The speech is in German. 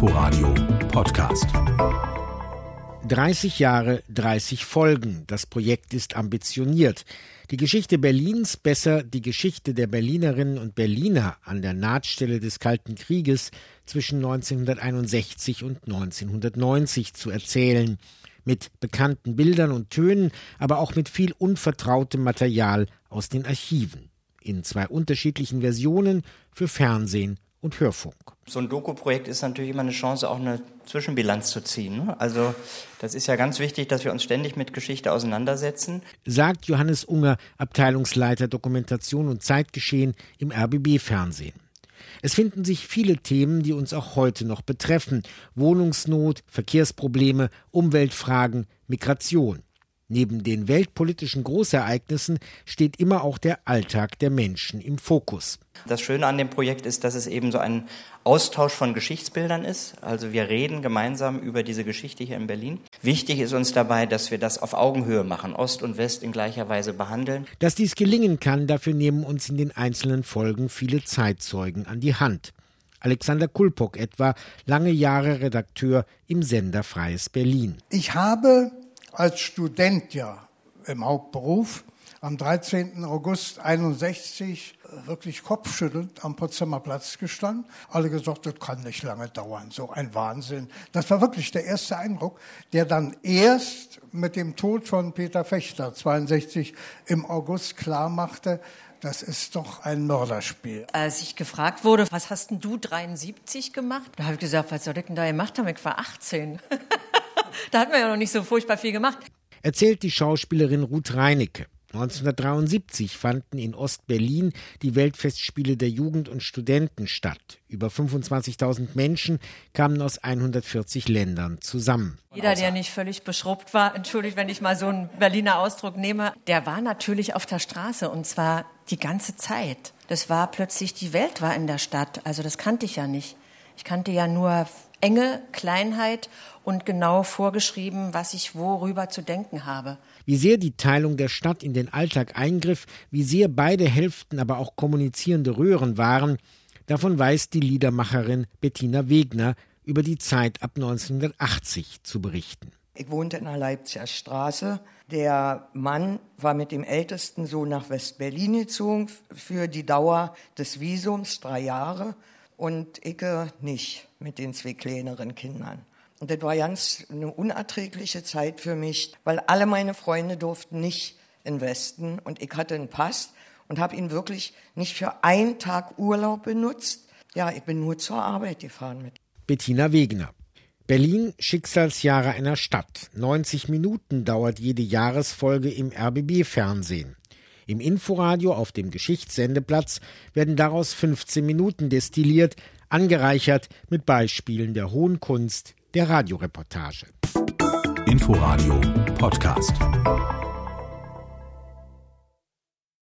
Inforadio Podcast. 30 Jahre, 30 Folgen. Das Projekt ist ambitioniert. Die Geschichte Berlins, besser die Geschichte der Berlinerinnen und Berliner an der Nahtstelle des Kalten Krieges zwischen 1961 und 1990 zu erzählen. Mit bekannten Bildern und Tönen, aber auch mit viel unvertrautem Material aus den Archiven. In zwei unterschiedlichen Versionen für Fernsehen und Hörfunk. So ein Doku-Projekt ist natürlich immer eine Chance, auch eine Zwischenbilanz zu ziehen. Ne? Also das ist ja ganz wichtig, dass wir uns ständig mit Geschichte auseinandersetzen. Sagt Johannes Unger, Abteilungsleiter Dokumentation und Zeitgeschehen im RBB-Fernsehen. Es finden sich viele Themen, die uns auch heute noch betreffen. Wohnungsnot, Verkehrsprobleme, Umweltfragen, Migration. Neben den weltpolitischen Großereignissen steht immer auch der Alltag der Menschen im Fokus. Das Schöne an dem Projekt ist, dass es eben so ein Austausch von Geschichtsbildern ist. Also wir reden gemeinsam über diese Geschichte hier in Berlin. Wichtig ist uns dabei, dass wir das auf Augenhöhe machen, Ost und West in gleicher Weise behandeln. Dass dies gelingen kann, dafür nehmen uns in den einzelnen Folgen viele Zeitzeugen an die Hand. Alexander Kulpok etwa, lange Jahre Redakteur im Sender Freies Berlin. Ich habe als Student ja im Hauptberuf am 13. August 61 äh, wirklich kopfschüttelnd am Potsdamer Platz gestanden. Alle gesagt, das kann nicht lange dauern, so ein Wahnsinn. Das war wirklich der erste Eindruck, der dann erst mit dem Tod von Peter Fechter 62 im August klar machte, das ist doch ein Mörderspiel. Als ich gefragt wurde, was hast denn du 73 gemacht? Da habe ich gesagt, was soll ich denn da gemacht haben? Ich war 18. da hat man ja noch nicht so furchtbar viel gemacht. Erzählt die Schauspielerin Ruth Reinecke. 1973 fanden in Ostberlin die Weltfestspiele der Jugend und Studenten statt. Über 25.000 Menschen kamen aus 140 Ländern zusammen. Jeder, der nicht völlig beschrubbt war, entschuldigt, wenn ich mal so einen Berliner Ausdruck nehme, der war natürlich auf der Straße und zwar die ganze Zeit. Das war plötzlich, die Welt war in der Stadt. Also das kannte ich ja nicht. Ich kannte ja nur Enge, Kleinheit und genau vorgeschrieben, was ich worüber zu denken habe. Wie sehr die Teilung der Stadt in den Alltag eingriff, wie sehr beide Hälften aber auch kommunizierende Röhren waren, davon weiß die Liedermacherin Bettina Wegner über die Zeit ab 1980 zu berichten. Ich wohnte in der Leipziger Straße. Der Mann war mit dem ältesten Sohn nach West-Berlin gezogen für die Dauer des Visums, drei Jahre und ich nicht mit den zwei kleineren Kindern. Und das war ganz eine unerträgliche Zeit für mich, weil alle meine Freunde durften nicht in Westen und ich hatte einen Pass und habe ihn wirklich nicht für einen Tag Urlaub benutzt. Ja, ich bin nur zur Arbeit gefahren mit. Bettina Wegner. Berlin Schicksalsjahre einer Stadt. 90 Minuten dauert jede Jahresfolge im RBB Fernsehen. Im Inforadio auf dem Geschichtssendeplatz werden daraus 15 Minuten destilliert, angereichert mit Beispielen der hohen Kunst der Radioreportage. Inforadio Podcast.